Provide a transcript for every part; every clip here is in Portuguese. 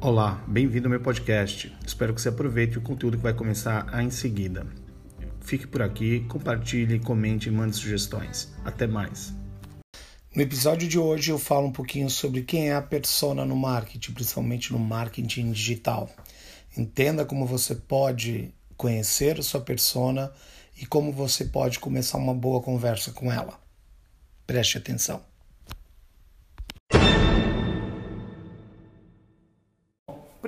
Olá, bem-vindo ao meu podcast. Espero que você aproveite o conteúdo que vai começar em seguida. Fique por aqui, compartilhe, comente e mande sugestões. Até mais. No episódio de hoje eu falo um pouquinho sobre quem é a persona no marketing, principalmente no marketing digital. Entenda como você pode conhecer a sua persona e como você pode começar uma boa conversa com ela. Preste atenção.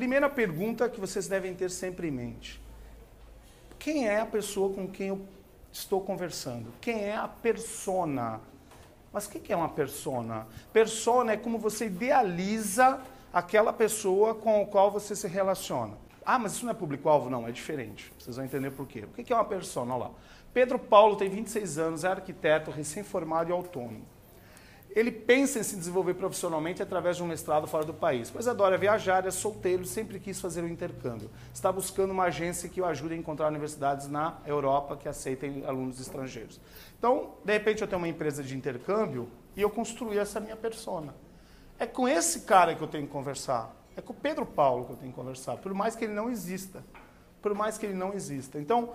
Primeira pergunta que vocês devem ter sempre em mente: quem é a pessoa com quem eu estou conversando? Quem é a persona? Mas o que é uma persona? Persona é como você idealiza aquela pessoa com a qual você se relaciona. Ah, mas isso não é público-alvo? Não, é diferente. Vocês vão entender por quê. O que é uma persona? Olha lá. Pedro Paulo tem 26 anos, é arquiteto, recém-formado e autônomo. Ele pensa em se desenvolver profissionalmente através de um mestrado fora do país, pois adora viajar, é solteiro, sempre quis fazer um intercâmbio. Está buscando uma agência que o ajude a encontrar universidades na Europa que aceitem alunos estrangeiros. Então, de repente, eu tenho uma empresa de intercâmbio e eu construí essa minha persona. É com esse cara que eu tenho que conversar. É com o Pedro Paulo que eu tenho que conversar, por mais que ele não exista. Por mais que ele não exista. Então,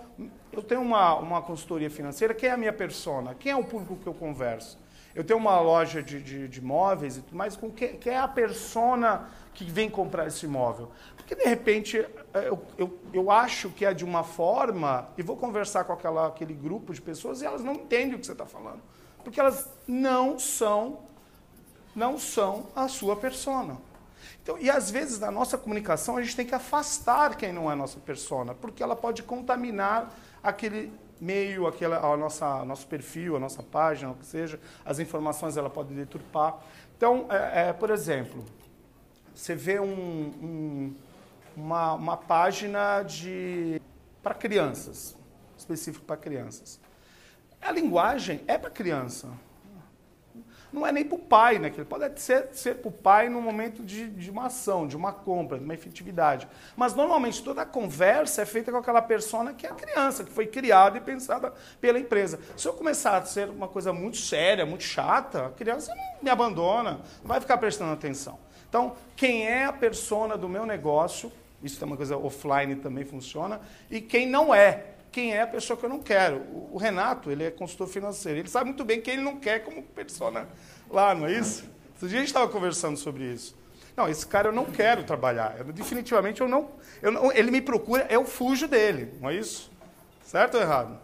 eu tenho uma, uma consultoria financeira, quem é a minha persona? Quem é o público que eu converso? Eu tenho uma loja de, de, de móveis e tudo mais, com quem, quem é a persona que vem comprar esse imóvel? Porque, de repente, é, eu, eu, eu acho que é de uma forma e vou conversar com aquela, aquele grupo de pessoas e elas não entendem o que você está falando. Porque elas não são, não são a sua persona. Então, e às vezes na nossa comunicação a gente tem que afastar quem não é nossa persona, porque ela pode contaminar aquele meio, aquela, a nossa, nosso perfil, a nossa página, o que seja, as informações ela pode deturpar. Então, é, é, por exemplo, você vê um, um, uma, uma página de para crianças, específico para crianças. A linguagem é para criança não é nem para o pai, né? Ele pode ser, ser para o pai no momento de, de uma ação, de uma compra, de uma efetividade. Mas normalmente toda a conversa é feita com aquela persona que é a criança, que foi criada e pensada pela empresa. Se eu começar a ser uma coisa muito séria, muito chata, a criança não me abandona, não vai ficar prestando atenção. Então, quem é a persona do meu negócio, isso é uma coisa offline também funciona, e quem não é quem é a pessoa que eu não quero. O Renato, ele é consultor financeiro. Ele sabe muito bem quem ele não quer como persona lá, não é isso? Esse dia a gente estava conversando sobre isso. Não, esse cara eu não quero trabalhar. Eu, definitivamente eu não, eu não, Ele me procura, eu fujo dele, não é isso? Certo ou errado?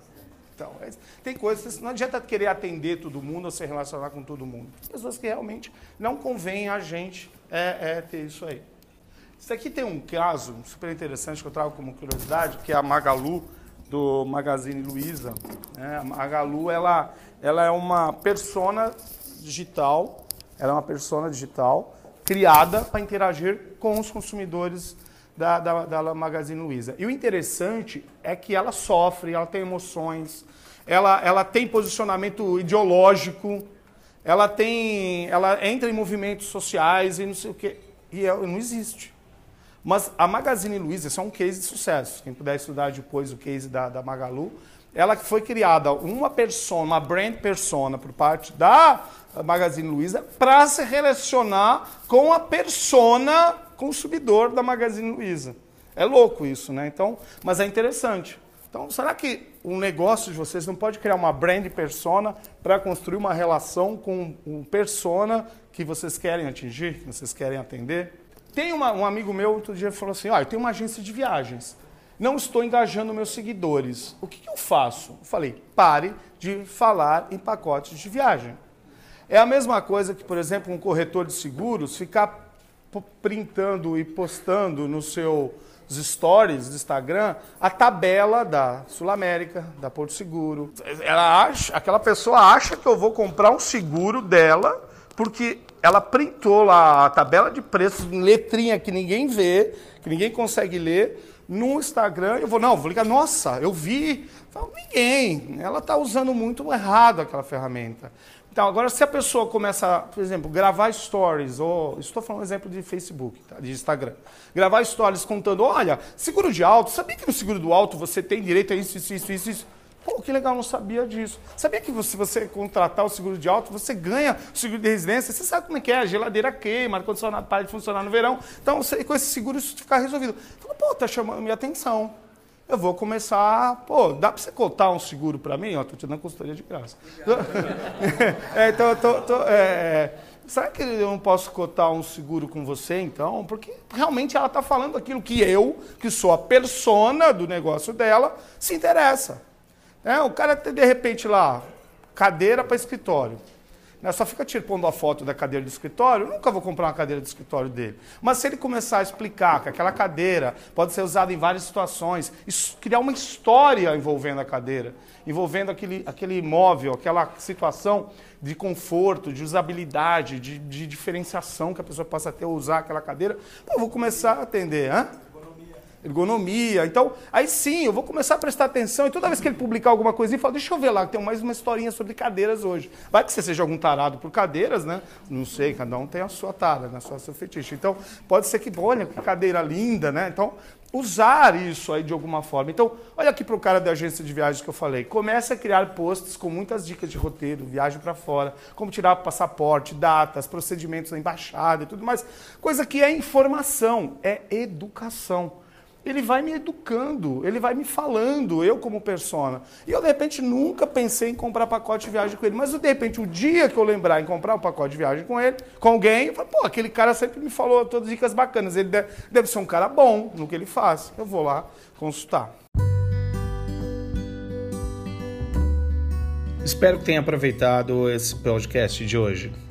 Então, é, tem coisas, não adianta querer atender todo mundo ou se relacionar com todo mundo. Tem pessoas que realmente não convém a gente é, é, ter isso aí. Isso aqui tem um caso super interessante que eu trago como curiosidade, que é a Magalu do Magazine Luiza. Né? A Magalu ela, ela é uma persona digital, ela é uma persona digital criada para interagir com os consumidores da, da, da Magazine Luiza. E o interessante é que ela sofre, ela tem emoções, ela, ela tem posicionamento ideológico, ela tem, ela entra em movimentos sociais e não sei o quê. E ela não existe. Mas a Magazine Luiza, isso é um case de sucesso. Quem puder estudar depois o case da, da Magalu, ela foi criada uma persona, uma brand persona por parte da Magazine Luiza para se relacionar com a persona consumidor da Magazine Luiza. É louco isso, né? Então, mas é interessante. Então, será que o negócio de vocês não pode criar uma brand persona para construir uma relação com um persona que vocês querem atingir, que vocês querem atender? Tem uma, um amigo meu outro dia falou assim: ah, eu tenho uma agência de viagens. Não estou engajando meus seguidores. O que, que eu faço? Eu falei: pare de falar em pacotes de viagem. É a mesma coisa que, por exemplo, um corretor de seguros ficar printando e postando nos seus stories do Instagram a tabela da Sul América, da Porto Seguro. Ela acha, aquela pessoa acha que eu vou comprar um seguro dela porque ela printou lá a tabela de preços em letrinha que ninguém vê, que ninguém consegue ler, no Instagram. Eu vou, não, vou ligar, nossa, eu vi. Falo, ninguém. Ela está usando muito errado aquela ferramenta. Então, agora, se a pessoa começa, por exemplo, gravar stories, ou estou falando um exemplo de Facebook, tá, de Instagram, gravar stories contando, olha, seguro de auto, sabia que no seguro do auto você tem direito a isso, isso, isso, isso? Pô, que legal, não sabia disso. Sabia que se você contratar o seguro de auto, você ganha o seguro de residência? Você sabe como é que é? A geladeira queima, o ar-condicionado para de funcionar no verão. Então, você, com esse seguro, isso fica resolvido. Falei, pô, tá chamando minha atenção. Eu vou começar, pô, dá para você cotar um seguro para mim? Ó, tô te dando consultoria de graça. é, então, eu tô, tô é, será que eu não posso cotar um seguro com você, então? Porque realmente ela está falando aquilo que eu, que sou a persona do negócio dela, se interessa. É, o cara tem, de repente, lá, cadeira para escritório. Né? Só fica tirando a foto da cadeira do escritório, nunca vou comprar uma cadeira do escritório dele. Mas se ele começar a explicar que aquela cadeira pode ser usada em várias situações, criar uma história envolvendo a cadeira, envolvendo aquele, aquele imóvel, aquela situação de conforto, de usabilidade, de, de diferenciação que a pessoa possa ter ao usar aquela cadeira, eu vou começar a atender. Hã? Ergonomia. Então, aí sim, eu vou começar a prestar atenção e toda vez que ele publicar alguma coisinha, eu falo, deixa eu ver lá, que tem mais uma historinha sobre cadeiras hoje. Vai que você seja algum tarado por cadeiras, né? Não sei, cada um tem a sua tara, né? Só seu fetiche. Então, pode ser que, olha, que cadeira linda, né? Então, usar isso aí de alguma forma. Então, olha aqui para o cara da agência de viagens que eu falei. Comece a criar posts com muitas dicas de roteiro, viagem para fora, como tirar passaporte, datas, procedimentos da embaixada e tudo mais. Coisa que é informação, é educação ele vai me educando, ele vai me falando, eu como persona. E eu, de repente, nunca pensei em comprar pacote de viagem com ele. Mas, de repente, o dia que eu lembrar em comprar um pacote de viagem com ele, com alguém, eu falo, pô, aquele cara sempre me falou todas as dicas bacanas. Ele deve, deve ser um cara bom no que ele faz. Eu vou lá consultar. Espero que tenha aproveitado esse podcast de hoje.